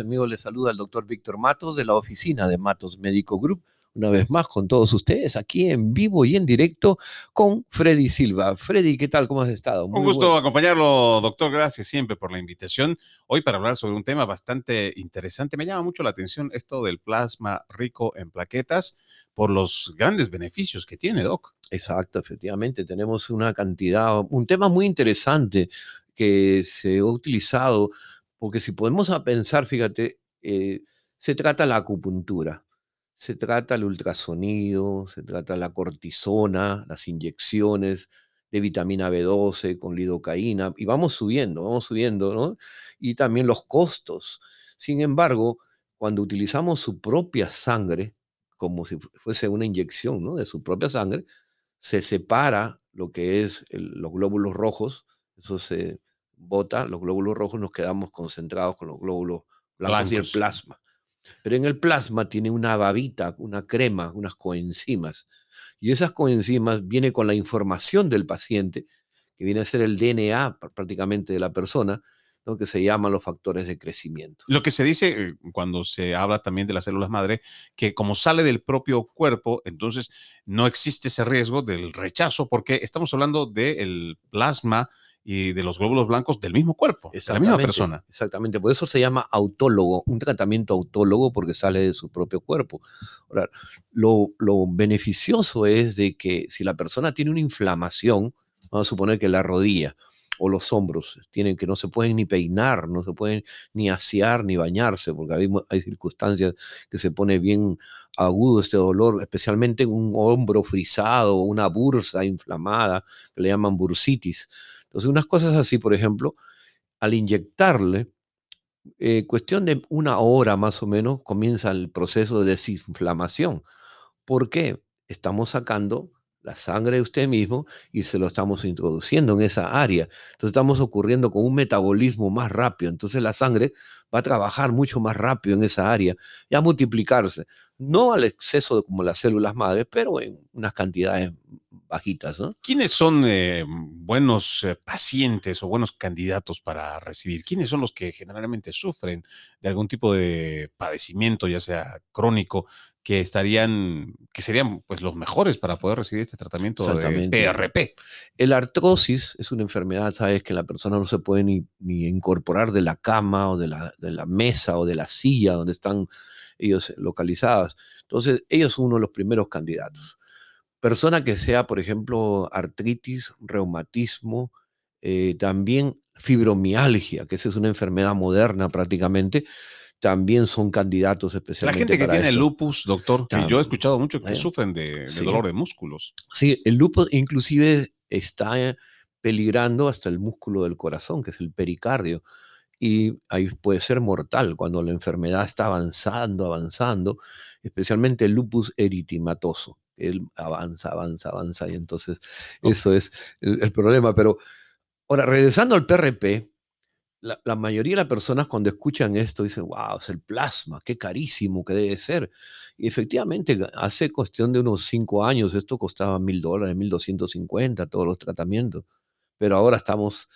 amigos, les saluda el doctor Víctor Matos de la oficina de Matos Médico Group. Una vez más con todos ustedes aquí en vivo y en directo con Freddy Silva. Freddy, ¿qué tal? ¿Cómo has estado? un gusto acompañarlo, doctor. Gracias siempre por la invitación. Hoy para hablar sobre un tema bastante interesante. Me llama mucho la atención esto del plasma rico en plaquetas por los grandes beneficios que tiene, doc. Exacto, efectivamente. Tenemos una cantidad, un tema muy interesante que se ha utilizado porque si podemos pensar, fíjate, eh, se trata la acupuntura, se trata el ultrasonido, se trata la cortisona, las inyecciones de vitamina B12 con lidocaína, y vamos subiendo, vamos subiendo, ¿no? Y también los costos. Sin embargo, cuando utilizamos su propia sangre, como si fuese una inyección, ¿no? De su propia sangre, se separa lo que es los glóbulos rojos, eso se, bota los glóbulos rojos, nos quedamos concentrados con los glóbulos blancos, y el plasma. Pero en el plasma tiene una babita, una crema, unas coenzimas. Y esas coenzimas vienen con la información del paciente, que viene a ser el DNA prácticamente de la persona, lo que se llaman los factores de crecimiento. Lo que se dice eh, cuando se habla también de las células madre, que como sale del propio cuerpo, entonces no existe ese riesgo del rechazo, porque estamos hablando del plasma y de los glóbulos blancos del mismo cuerpo, de la misma persona. Exactamente, por eso se llama autólogo, un tratamiento autólogo porque sale de su propio cuerpo. Ahora, lo, lo beneficioso es de que si la persona tiene una inflamación, vamos a suponer que la rodilla o los hombros tienen que no se pueden ni peinar, no se pueden ni asear ni bañarse, porque hay, hay circunstancias que se pone bien agudo este dolor, especialmente en un hombro frisado una bursa inflamada, que le llaman bursitis entonces, unas cosas así, por ejemplo, al inyectarle, eh, cuestión de una hora más o menos, comienza el proceso de desinflamación. ¿Por qué? Estamos sacando la sangre de usted mismo y se lo estamos introduciendo en esa área. Entonces estamos ocurriendo con un metabolismo más rápido. Entonces la sangre va a trabajar mucho más rápido en esa área y a multiplicarse. No al exceso de como las células madres, pero en unas cantidades bajitas. ¿Quiénes son eh, buenos eh, pacientes o buenos candidatos para recibir? ¿Quiénes son los que generalmente sufren de algún tipo de padecimiento, ya sea crónico, que estarían, que serían pues los mejores para poder recibir este tratamiento de PRP. El artrosis es una enfermedad, sabes, que la persona no se puede ni, ni incorporar de la cama o de la, de la, mesa o de la silla donde están ellos localizados. Entonces, ellos son uno de los primeros candidatos. Persona que sea, por ejemplo, artritis, reumatismo, eh, también fibromialgia, que esa es una enfermedad moderna prácticamente, también son candidatos especialmente. La gente que tiene lupus, doctor, que yo he escuchado mucho que sufren de, dolor de músculos. Sí, el lupus inclusive está peligrando hasta el músculo del corazón, que es el pericardio. Y ahí puede ser mortal cuando la enfermedad está avanzando, avanzando, especialmente el lupus eritematoso. Él avanza, avanza, avanza, y entonces eso es el, el problema. Pero ahora, regresando al PRP, la, mayoría de las personas cuando escuchan esto dicen, wow, es el plasma, qué carísimo que debe ser. Y efectivamente, hace cuestión de unos cinco años esto costaba mil dólares, mil doscientos cincuenta, todos los tratamientos. Pero ahora estamos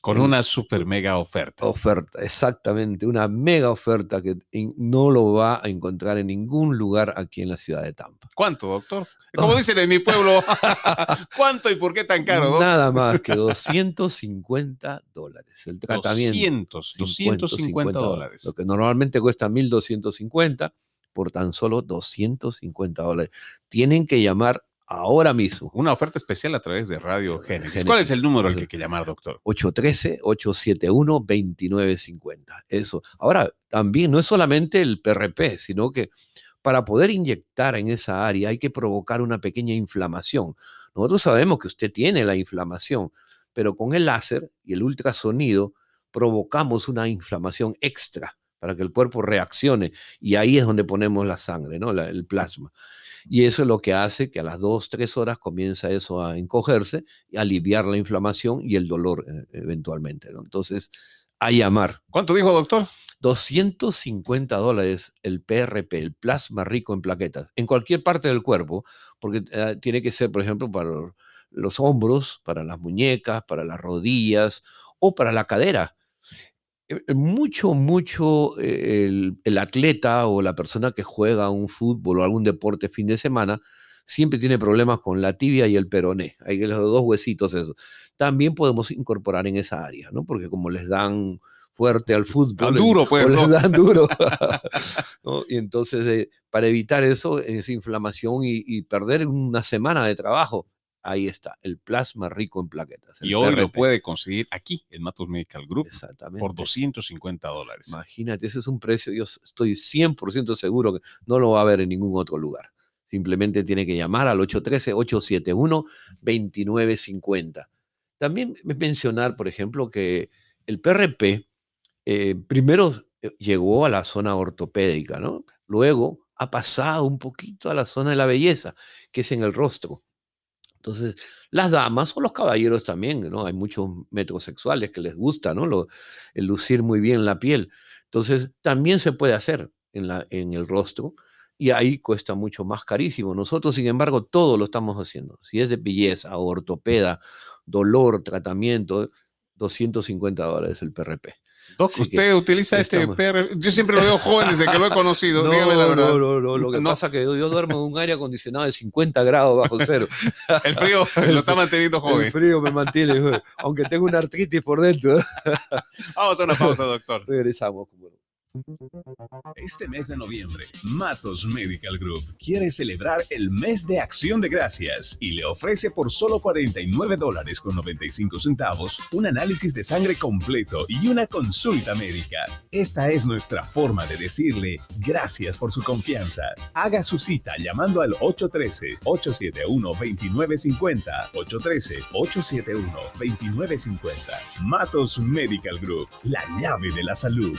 con una super mega oferta. Oferta, exactamente, una mega oferta que no lo va a encontrar en ningún lugar aquí en la ciudad de Tampa. ¿Cuánto, doctor? Como dicen en mi pueblo, ¿cuánto y por qué tan caro, doctor? Nada más que 250 dólares. El tratamiento. 200, 250 dólares. Lo que normalmente cuesta 1250 por tan solo 250 dólares. Tienen que llamar ahora mismo. Una oferta especial a través de Radio Génesis. ¿Cuál es el número al que hay que llamar, doctor? 813-871-2950. Eso. Ahora, también no es solamente el PRP, sino que para poder inyectar en esa área hay que provocar una pequeña inflamación. Nosotros sabemos que usted tiene la inflamación, pero con el láser y el ultrasonido provocamos una inflamación extra para que el cuerpo reaccione y ahí es donde ponemos la sangre, ¿no? el plasma. Y eso es lo que hace que a las dos, tres horas comienza eso a encogerse y aliviar la inflamación y el dolor eh, eventualmente. ¿no? Entonces, a llamar. ¿Cuánto dijo, doctor? 250 dólares el PRP, el plasma rico en plaquetas, en cualquier parte del cuerpo, porque eh, tiene que ser, por ejemplo, para los hombros, para las muñecas, para las rodillas o para la cadera. Eh, eh, mucho, mucho eh, el, el atleta o la persona que juega un fútbol o algún deporte fin de semana siempre tiene problemas con la tibia y el peroné. Hay los dos huesitos eso. También podemos incorporar en esa área, ¿no? Porque como les dan fuerte al fútbol. duro, pues. ¿no? les dan duro. ¿no? Y entonces, eh, para evitar eso, esa inflamación y, y perder una semana de trabajo, ahí está, el plasma rico en plaquetas. Y hoy lo puede conseguir aquí, en Matos Medical Group, Exactamente. por 250 dólares. Imagínate, ese es un precio, yo estoy 100% seguro que no lo va a ver en ningún otro lugar. Simplemente tiene que llamar al 813-871-2950. También mencionar, por ejemplo, que el PRP eh, primero eh, llegó a la zona ortopédica, ¿no? Luego ha pasado un poquito a la zona de la belleza, que es en el rostro. Entonces, las damas o los caballeros también, ¿no? Hay muchos metrosexuales que les gusta, ¿no? Lo- el lucir muy bien la piel. Entonces, también se puede hacer en, la, en el rostro y ahí cuesta mucho más carísimo. Nosotros, sin embargo, todo lo estamos haciendo. Si es de belleza ortopeda, dolor, tratamiento, 250 dólares el PRP. Doc, usted utiliza este PR. Yo siempre lo veo joven desde que lo he conocido. dígame la verdad. No, no, no. Lo que No. pasa es que yo, duermo en un aire acondicionado de 50 grados bajo cero. El frío lo está manteniendo El joven. frío me mantiene, aunque tengo una artritis por dentro. Vamos a una pausa, doctor. Regresamos. Este mes de noviembre, Matos Medical Group quiere celebrar el mes de acción de gracias y le ofrece por solo 49 dólares con 95 centavos un análisis de sangre completo y una consulta médica. Esta es nuestra forma de decirle gracias por su confianza. Haga su cita llamando al 813-871-2950. 813-871-2950. Matos Medical Group, la llave de la salud.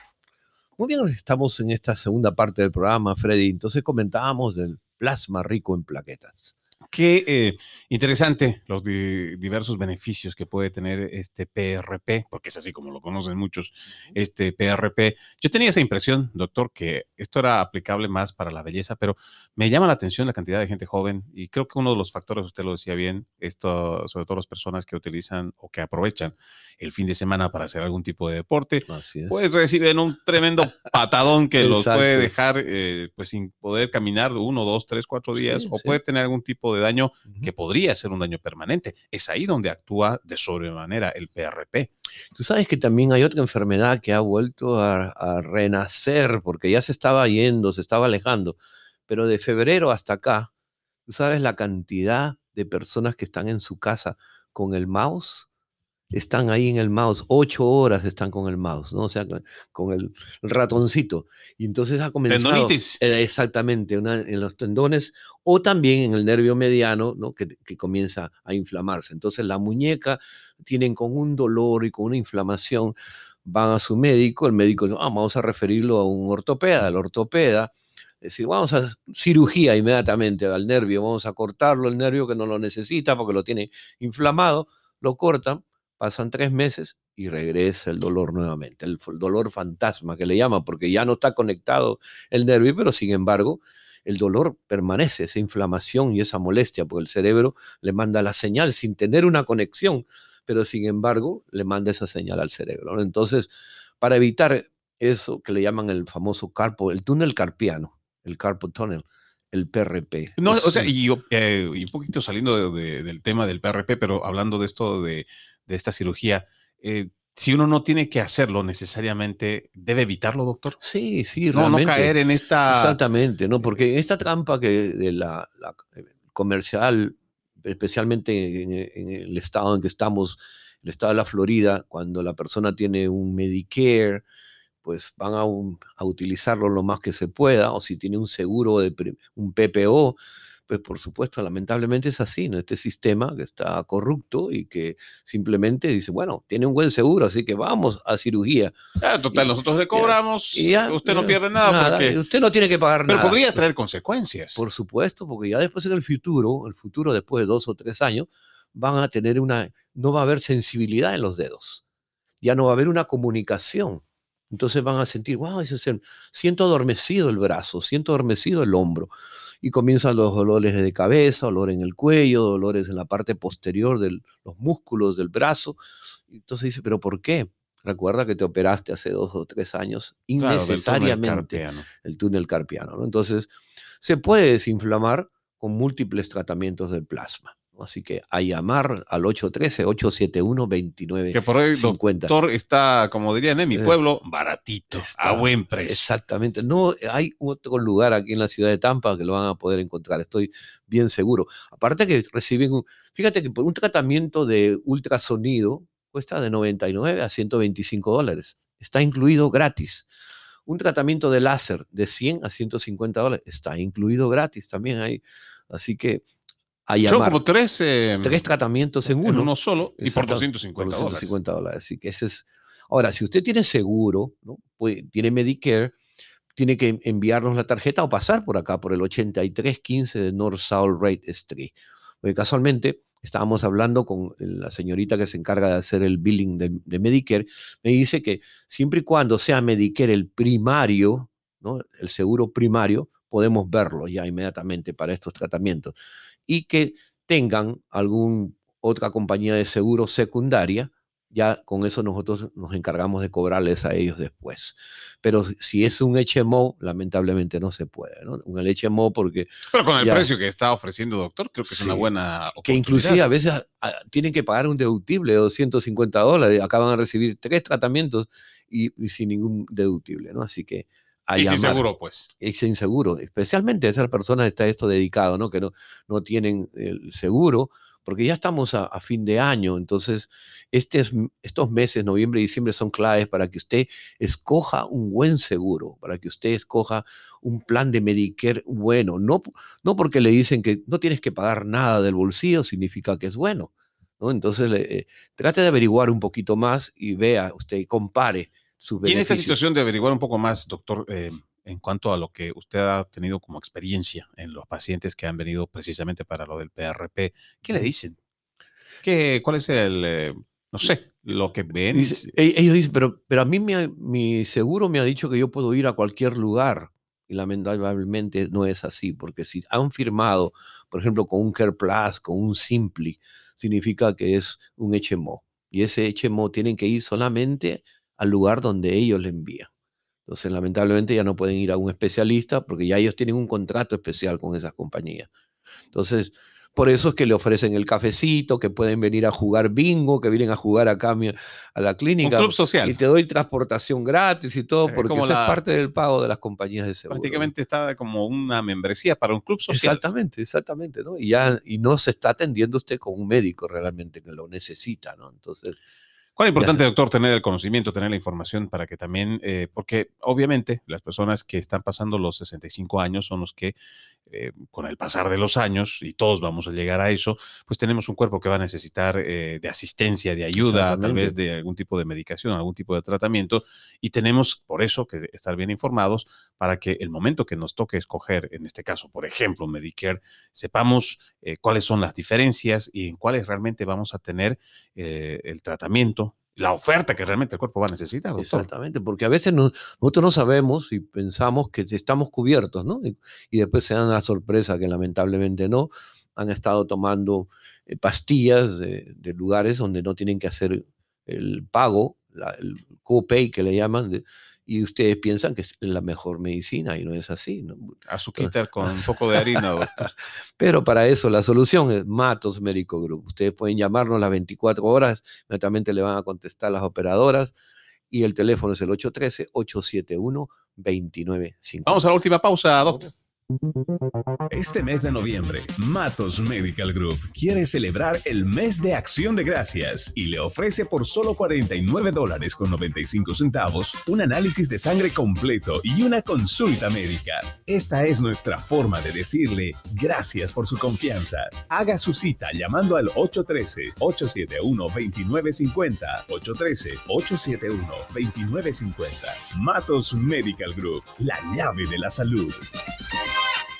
Muy bien, estamos en esta segunda parte del programa, Freddy. Entonces comentábamos del plasma rico en plaquetas. Qué eh, interesante los di- diversos beneficios que puede tener este PRP, porque es así como lo conocen muchos, este PRP. Yo tenía esa impresión, doctor, que esto era aplicable más para la belleza, pero me llama la atención la cantidad de gente joven y creo que uno de los factores, usted lo decía bien, esto, sobre todo las personas que utilizan o que aprovechan el fin de semana para hacer algún tipo de deporte, pues reciben un tremendo patadón que los puede dejar eh, pues sin poder caminar uno, dos, tres, cuatro días Sí, o sí. puede tener algún tipo de daño que podría ser un daño permanente. Es ahí donde actúa de sobremanera el PRP. Tú sabes que también hay otra enfermedad que ha vuelto a, a renacer porque ya se estaba yendo, se estaba alejando, pero de febrero hasta acá, tú sabes la cantidad de personas que están en su casa con el mouse, están ahí en el mouse, ocho horas están con el mouse, ¿no? O sea, con, el ratoncito. Y entonces ha comenzado... Tendonitis. Eh, Exactamente, una- en los tendones o también en el nervio mediano, ¿no? que, que comienza a inflamarse. Entonces la muñeca tienen con un dolor y con una inflamación, van a su médico, el médico, ah, vamos a referirlo a un ortopeda, el ortopeda, es decir, vamos a cirugía inmediatamente al nervio, vamos a cortarlo el nervio que no lo necesita porque lo tiene inflamado, lo cortan, pasan tres meses y regresa el dolor nuevamente, el, dolor fantasma que le llaman, porque ya no está conectado el nervio, pero sin embargo el dolor permanece, esa inflamación y esa molestia, porque el cerebro le manda la señal sin tener una conexión, pero sin embargo le manda esa señal al cerebro. Entonces, para evitar eso que le llaman el famoso carpo, el túnel carpiano, el carpal tunnel, el PRP. No, o sea, un- y, yo, eh, y un poquito saliendo de- de- del tema del PRP, pero hablando de esto de, de esta cirugía, eh, si uno no tiene que hacerlo necesariamente, ¿debe evitarlo, doctor? sí, sí, No, no caer en esta... Exactamente, ¿no? Porque esta trampa que de la, la, eh, comercial, especialmente en, en el estado en que estamos, el estado de la Florida, cuando la persona tiene un Medicare, pues van a, un- a utilizarlo lo más que se pueda, o si tiene un seguro de un PPO, pues por supuesto, lamentablemente es así, ¿no? Este sistema que está corrupto y que simplemente dice, bueno, tiene un buen seguro, así que vamos a cirugía. Ah, total, Y- nosotros le cobramos, Y ya, usted no pierde nada, porque... Usted no tiene que pagar Pero nada. podría traer consecuencias. Por supuesto, porque ya después en el futuro, el futuro después de dos o tres años, van a tener una, no va a haber sensibilidad en los dedos, ya no va a haber una comunicación. Entonces van a sentir, wow, siento adormecido el brazo, siento adormecido el hombro. Y comienzan los dolores de cabeza, dolor en el cuello, dolores en la parte posterior de los músculos del brazo. Entonces dice, ¿pero por qué? Recuerda que te operaste hace dos o tres años Claro, del túnel innecesariamente el túnel carpiano. ¿no? Entonces, se puede desinflamar con múltiples tratamientos del plasma. Así que a llamar al 813-871-2950. Que por hoy, doctor, está, como dirían en mi Eh, pueblo, baratito, está- a buen precio. Exactamente. No hay otro lugar aquí en la ciudad de Tampa que lo van a poder encontrar. Estoy bien seguro. Aparte que reciben, un- fíjate que por un tratamiento de ultrasonido cuesta de 99 a 125 dólares. Está incluido gratis. Un tratamiento de láser de 100 a 150 dólares está incluido gratis también ahí. Así que a llamar. como tres, eh, Tres tratamientos en en uno. uno solo y por Exacto, 250 por dólares. 250 dólares. Así que ese es. Ahora, si usted tiene seguro, ¿no? Puede- tiene Medicare, tiene que enviarnos la tarjeta o pasar por acá, por el 8315 de North South Rate Street. Porque casualmente estábamos hablando con la señorita que se encarga de hacer el billing de, de Medicare. Me dice que siempre y cuando sea Medicare el primario, ¿no? el seguro primario, podemos verlo ya inmediatamente para estos tratamientos. Y que tengan algún otra compañía de seguro secundaria, ya con eso nosotros nos encargamos de cobrarles a ellos después. Pero si- es un HMO, lamentablemente no se puede, ¿no? Un HMO porque Pero con el Ya. precio que está ofreciendo, doctor, creo que es una buena que oportunidad. inclusive a veces ah, tienen que pagar un deductible de 250 dólares, acaban de recibir tres tratamientos y, y sin ningún deductible, ¿no? Así que a Y sí, llamar. seguro, pues. es inseguro, especialmente a esas personas está esto dedicado, ¿no? Que no, no tienen el seguro, porque ya estamos a, a fin de año, entonces estes- estos meses, noviembre y diciembre, son claves para que usted escoja un buen seguro, para que usted escoja un plan de Medicare bueno, no, no porque le dicen que no tienes que pagar nada del bolsillo, significa que es bueno, ¿no? Entonces, eh, trate de averiguar un poquito más y vea, usted compare sus Y en esta situación de averiguar un poco más, doctor, eh, en cuanto a lo que usted ha tenido como experiencia en los pacientes que han venido precisamente para lo del PRP, ¿qué le dicen? ¿Qué, ¿Cuál es el, eh, no sé, lo que ven? Dice- e- ellos dicen, pero, pero a mí me ha- mi seguro me ha dicho que yo puedo ir a cualquier lugar. Y lamentablemente no es así, porque si han firmado, por ejemplo, con un Care Plus, con un Simply, significa que es un HMO. Y ese HMO tienen que ir solamente al lugar donde ellos le envían. Entonces, lamentablemente ya no pueden ir a un especialista porque ya ellos tienen un contrato especial con esas compañías. Entonces, por eso es que le ofrecen el cafecito, que pueden venir a jugar bingo, que vienen a jugar acá a, la un clínica. club social. Y te doy transportación gratis y todo, porque como eso la- es parte del pago de las compañías de seguro. Prácticamente está como una membresía para un club social. Exactamente, exactamente, ¿no? Y ya, y no se está atendiendo usted con un médico realmente que lo necesita, ¿no? Entonces, ¿Cuál es importante, doctor, tener el conocimiento, tener la información para que también, eh, porque obviamente las personas que están pasando los 65 años son los que eh, con el pasar de los años, y todos vamos a llegar a eso, pues tenemos un cuerpo que va a necesitar eh, de asistencia, de ayuda, tal vez de algún tipo de medicación, algún tipo de tratamiento, y tenemos por eso que estar bien informados para que el momento que nos toque escoger, en este caso, por ejemplo, Medicare, sepamos eh, cuáles son las diferencias y en cuáles realmente vamos a tener eh, el tratamiento, la oferta que realmente el cuerpo va a necesitar, doctor. Exactamente, porque a veces no- nosotros no sabemos y pensamos que estamos cubiertos, ¿no? Y, después se dan la sorpresa que lamentablemente no. Han estado tomando eh, pastillas de, lugares donde no tienen que hacer el pago, la- el copay que le llaman, y ustedes piensan que es la mejor medicina y no es así, ¿no? Azuquitar con un poco de harina, doctor. Pero para eso la solución es Matos Médico Group. Ustedes pueden llamarnos las 24 horas, inmediatamente le van a contestar las operadoras y el teléfono es el 813-871-2950. Vamos a la última pausa, doctor. Este mes de noviembre, Matos Medical Group quiere celebrar el mes de acción de gracias y le ofrece por solo 49 dólares con 95 centavos un análisis de sangre completo y una consulta médica. Esta es nuestra forma de decirle gracias por su confianza. Haga su cita llamando al 813-871-2950. 813-871-2950. Matos Medical Group, la llave de la salud.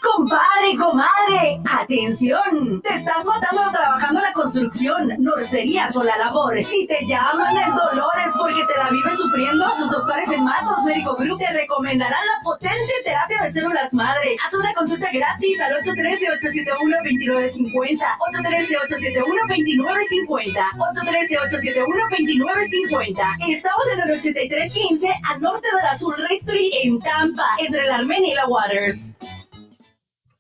Compadre, comadre, atención. Te estás matando trabajando la construcción, norcerías o la labor. Si te llaman el dolor es porque te la vives sufriendo. Tus doctores en Matos Médico Group te recomendarán la potente terapia de células madre. Haz una consulta gratis al 813-871-2950. 813-871-2950. 813-871-2950. Estamos en el 8315 al norte del Azul Ray Street en Tampa, entre la Armenia y la Waters.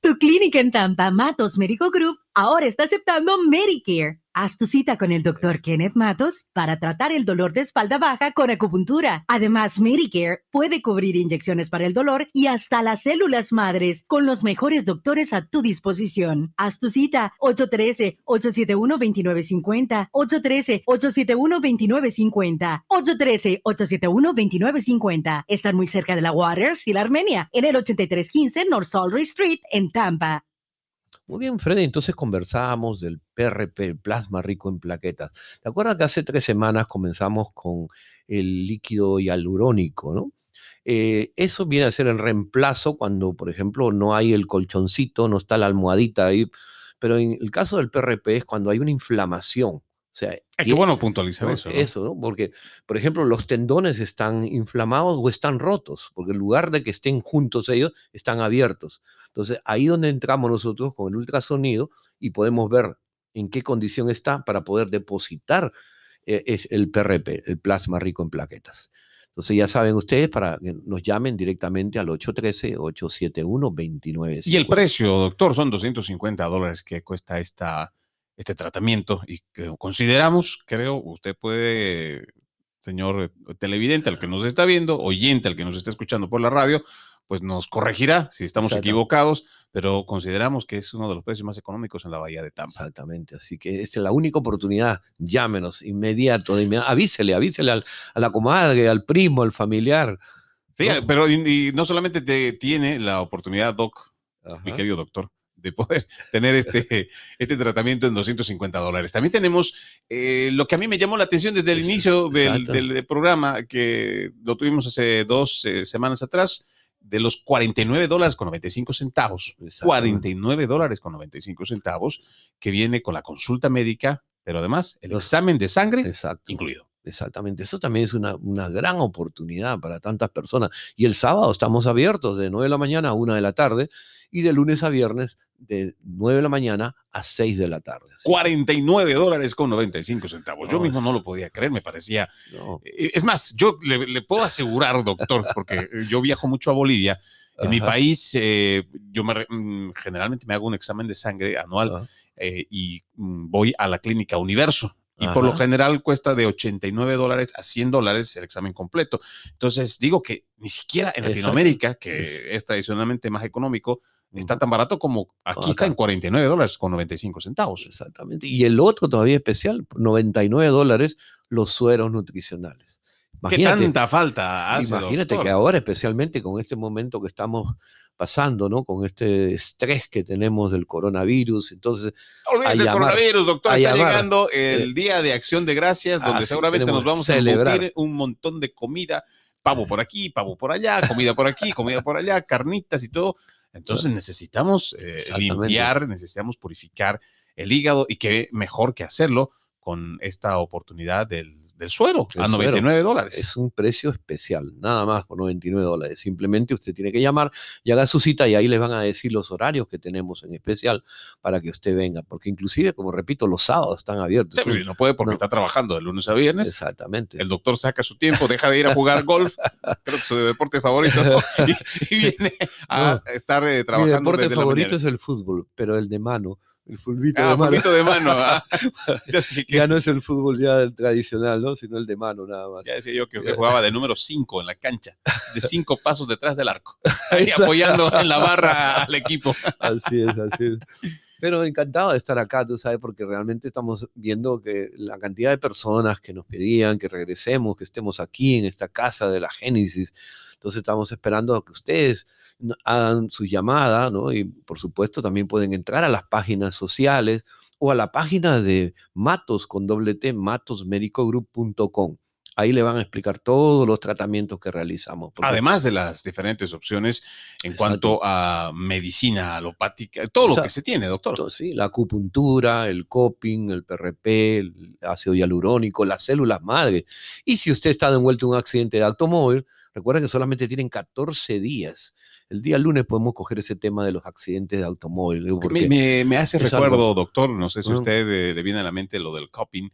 Tu clínica en Tampa, Matos Medical Group, ahora está aceptando Medicare. Haz tu cita con el doctor Kenneth Matos para tratar el dolor de espalda baja con acupuntura. Además, Medicare puede cubrir inyecciones para el dolor y hasta las células madres con los mejores doctores a tu disposición. Haz tu cita 813-871-2950, 813-871-2950, 813-871-2950. Están muy cerca de la Waters y la Armenia en el 8315 North Salary Street en Tampa. Muy bien, Freddy, entonces conversábamos del PRP, el plasma rico en plaquetas. ¿Te acuerdas que hace tres semanas comenzamos con el líquido hialurónico, no? Eh, eso viene a ser el reemplazo cuando, por ejemplo, no hay el colchoncito, no está la almohadita ahí. Pero en el caso del PRP es cuando hay una inflamación. O sea, Es que bueno puntualizar ¿no? eso. ¿no? Eso, ¿no? Porque, por ejemplo, los tendones están inflamados o están rotos, porque en lugar de que estén juntos ellos, están abiertos. Entonces, ahí donde entramos nosotros con el ultrasonido y podemos ver en qué condición está para poder depositar eh, el PRP, el plasma rico en plaquetas. Entonces, ya saben ustedes para que nos llamen directamente al 813-871-2950. Y el precio, doctor, son 250 dólares que cuesta esta, este tratamiento y que consideramos, creo, usted puede, señor televidente, al que nos está viendo, oyente, al que nos está escuchando por la radio, pues nos corregirá si estamos equivocados, pero consideramos que es uno de los precios más económicos en la Bahía de Tampa. Exactamente, así que esta es la única oportunidad. Llámenos inmediato, de inmediato. avísele, avísele al- a la comadre, al primo, al familiar. Sí, ¿no? pero y, y no solamente te, tiene la oportunidad, Doc, mi querido doctor, de poder tener este, este tratamiento en 250 dólares. También tenemos eh, lo que a mí me llamó la atención desde el inicio del programa, que lo tuvimos hace dos eh, semanas atrás, de los 49 dólares con 95 centavos. Exactamente. 49 dólares con 95 centavos, que viene con la consulta médica, pero además el examen de sangre Exacto. incluido. Exactamente, eso también es una, una gran oportunidad para tantas personas. Y el sábado estamos abiertos de 9 de la mañana a 1 de la tarde y de lunes a viernes de 9 de la mañana a 6 de la tarde. Así 49 dólares con 95 centavos. Yo mismo no lo podía creer, me parecía no, Eh, Es más, yo le, le puedo asegurar, doctor, porque eh, yo viajo mucho a Bolivia. En mi país, eh, yo me mm, generalmente me hago un examen de sangre anual eh, y mm, voy a la clínica Universo. Y por lo general cuesta de 89 dólares a 100 dólares el examen completo. Entonces digo que ni siquiera en. Latinoamérica, que Es- tradicionalmente más económico, está tan barato como aquí está en 49 dólares con 95 centavos. Exactamente. Y el otro todavía especial, 99 dólares, los sueros nutricionales. ¿Qué tanta falta hace, imagínate doctor? que ahora, especialmente con este momento que estamos pasando, ¿no? Con este estrés que tenemos del coronavirus, entonces Olvídense a el llamar, coronavirus, doctor. Está llamar. llegando el Eh, Día de Acción de Gracias, donde así seguramente nos vamos a celebrar. un montón de comida, pavo por aquí, pavo por allá, comida por aquí, comida por allá, carnitas y todo. Entonces necesitamos eh, limpiar, necesitamos purificar el hígado y qué mejor que hacerlo con esta oportunidad del, del suero El a suero. 99 dólares. es un precio especial, nada más por 99 dólares. Simplemente usted tiene que llamar y haga su cita y ahí les van a decir los horarios que tenemos en especial para que usted venga, porque inclusive, como repito, los sábados están abiertos. Sí, no puede porque no. está trabajando de lunes a viernes. Exactamente. El doctor saca su tiempo, deja de ir a jugar golf, creo que su deporte favorito, y, y viene a No. estar eh, Mi trabajando deporte desde la favorito es el fútbol, pero el de mano. El fulbito Ah, de mano. fulbito de mano. ah. Ya no es el fútbol ya tradicional, ¿no? Sino el de mano nada más. Ya decía yo que usted jugaba de número 5 en la cancha, de cinco pasos detrás del arco, ahí apoyando en la barra al equipo. Así es, así es. Pero encantado de estar acá, tú sabes, porque realmente estamos viendo que la cantidad de personas que nos pedían que regresemos, que estemos aquí en esta casa de la Génesis. Entonces estamos esperando a que ustedes hagan su llamada, ¿no? Y por supuesto también pueden entrar a las páginas sociales o a la página de Matos con doble T, matosmedicogroup.com. Ahí le van a explicar todos los tratamientos que realizamos. Además de las diferentes opciones en Exacto. cuanto a medicina alopática, todo lo que se tiene, doctor. Entonces, sí, la acupuntura, el coping, el PRP, el ácido hialurónico, las células madre. Y si usted está envuelto en un accidente de automóvil, recuerda que solamente tienen 14 días. El día lunes podemos coger ese tema de los accidentes de automóvil. Me, porque- me- me hace recuerdo, algo- doctor, no sé si a usted eh, le viene a la mente lo del coping,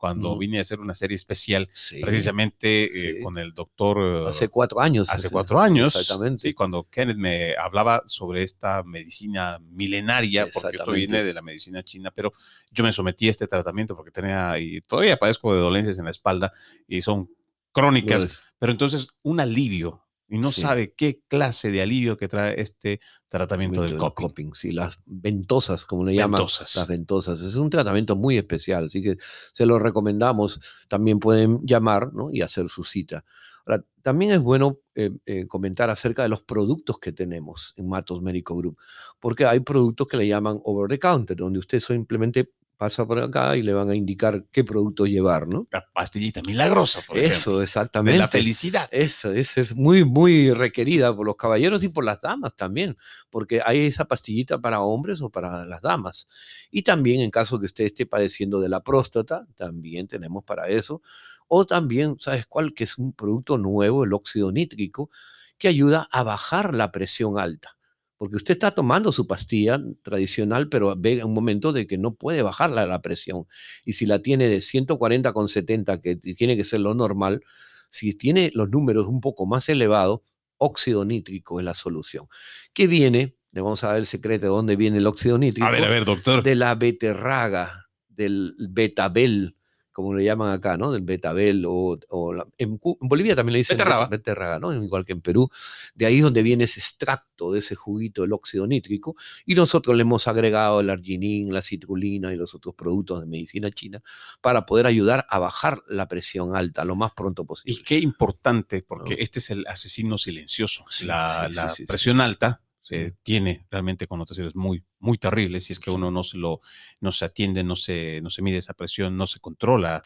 cuando vine a hacer una serie especial Sí, precisamente eh, sí. con el doctor hace cuatro años. hace cuatro años, Exactamente. sí, cuando Kenneth me hablaba sobre esta medicina milenaria, porque esto viene de la medicina china, pero yo me sometí a este tratamiento porque tenía, y todavía padezco de dolencias en la espalda y son crónicas, Pues, pero entonces un alivio, y no Sí. sabe qué clase de alivio que trae este tratamiento del Tratamiento coping. coping, sí, las ventosas, como le llaman. Ventosas. Las ventosas. Es un tratamiento muy especial, así que se lo recomendamos. También pueden llamar ¿no? y hacer su cita. Ahora, también es bueno eh, eh, comentar acerca de los productos que tenemos en Matos Médico Group, porque hay productos que le llaman over the counter, donde usted simplemente pasa por acá y le van a indicar qué producto llevar, ¿no? La pastillita milagrosa, por ejemplo, Eso, de exactamente. la felicidad. Esa, esa es muy, muy requerida por los caballeros y por las damas también, porque hay esa pastillita para hombres o para las damas. Y también en caso que usted esté padeciendo de la próstata, también tenemos para eso. O también, ¿sabes cuál? Que es un producto nuevo, el óxido nítrico, que ayuda a bajar la presión alta. Porque usted está tomando su pastilla tradicional, pero ve un momento de que no puede bajarla la presión. Y si la tiene de 140 con 70, que tiene que ser lo normal, si tiene los números un poco más elevados, óxido nítrico es la solución. ¿Qué viene? Le vamos a dar el secreto de dónde viene el óxido nítrico. A ver, a ver, doctor. De la beterraga, del betabel, como le llaman acá, ¿no? Del betabel. O, o la- en, en Bolivia también le dicen Beterraba. bete- beterraga, ¿no? Igual que en Perú. De ahí es donde viene ese extracto de ese juguito, el óxido nítrico. Y nosotros le hemos agregado el arginin, la citrulina y los otros productos de medicina china para poder ayudar a bajar la presión alta lo más pronto posible. Y qué importante, porque No. este es el asesino silencioso. Sí, la sí, sí, la sí, sí. presión alta eh, tiene realmente connotaciones muy, muy terribles si es que uno no se lo no se atiende, no se, no se mide esa presión, no se controla,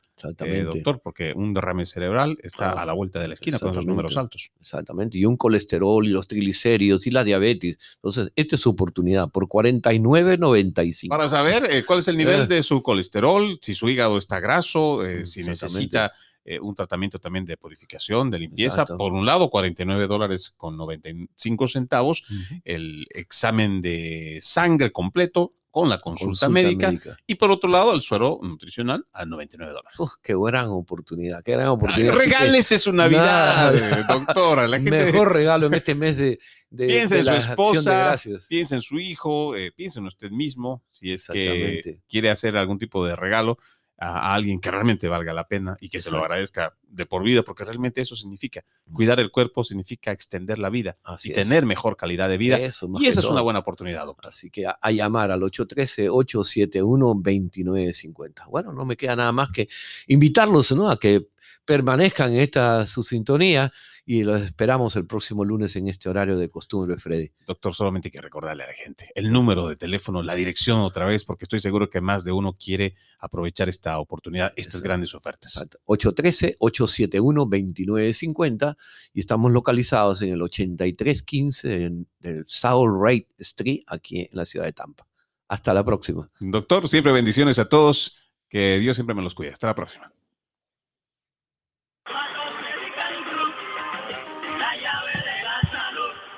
eh, doctor, porque un derrame cerebral está Ah, a la vuelta de la esquina con esos números altos. Exactamente. Y un colesterol y los triglicéridos y la diabetes. Entonces, esta es su oportunidad por 49.95. Para saber eh, cuál es el nivel Eh. de su colesterol, si su hígado está graso, si necesita eh, un tratamiento también de purificación, de limpieza. Exacto. Por un lado, 49 dólares con 95 centavos. El examen de sangre completo con la consulta, Consulta médica, médica. y por otro lado el suero nutricional a 99 dólares. Qué gran oportunidad, qué gran oportunidad. Que regálese su Navidad, Nada. eh, doctora. La gente Mejor regalo en este mes de, de, Piensa de en su esposa, piensa en su hijo, eh, piensa en usted mismo, si es que quiere hacer algún tipo de regalo a, alguien que realmente valga la pena y que se lo agradezca de por vida, porque realmente eso significa cuidar el cuerpo, significa extender la vida Así y es. tener mejor calidad de vida. Eso, y esa es una buena oportunidad, doctor. Así que a, a llamar al 813-871-2950. Bueno, no me queda nada más que invitarlos ¿no? a que permanezcan en esta su sintonía y los esperamos el próximo lunes en este horario de costumbre, Freddy. Doctor, solamente hay que recordarle a la gente el número de teléfono, la dirección otra vez, porque estoy seguro que más de uno quiere aprovechar esta oportunidad, estas Exacto. grandes ofertas. Exacto. 813-871-2950 y estamos localizados en el 8315 en el South Wright Street, aquí en la ciudad de Tampa. Hasta la próxima. Doctor, siempre bendiciones a todos, que Dios siempre me los cuide. Hasta la próxima.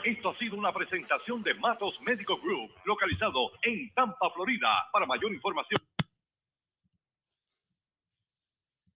Esto ha sido una presentación de Matos Medical Group, localizado en Tampa, Florida. Para mayor información.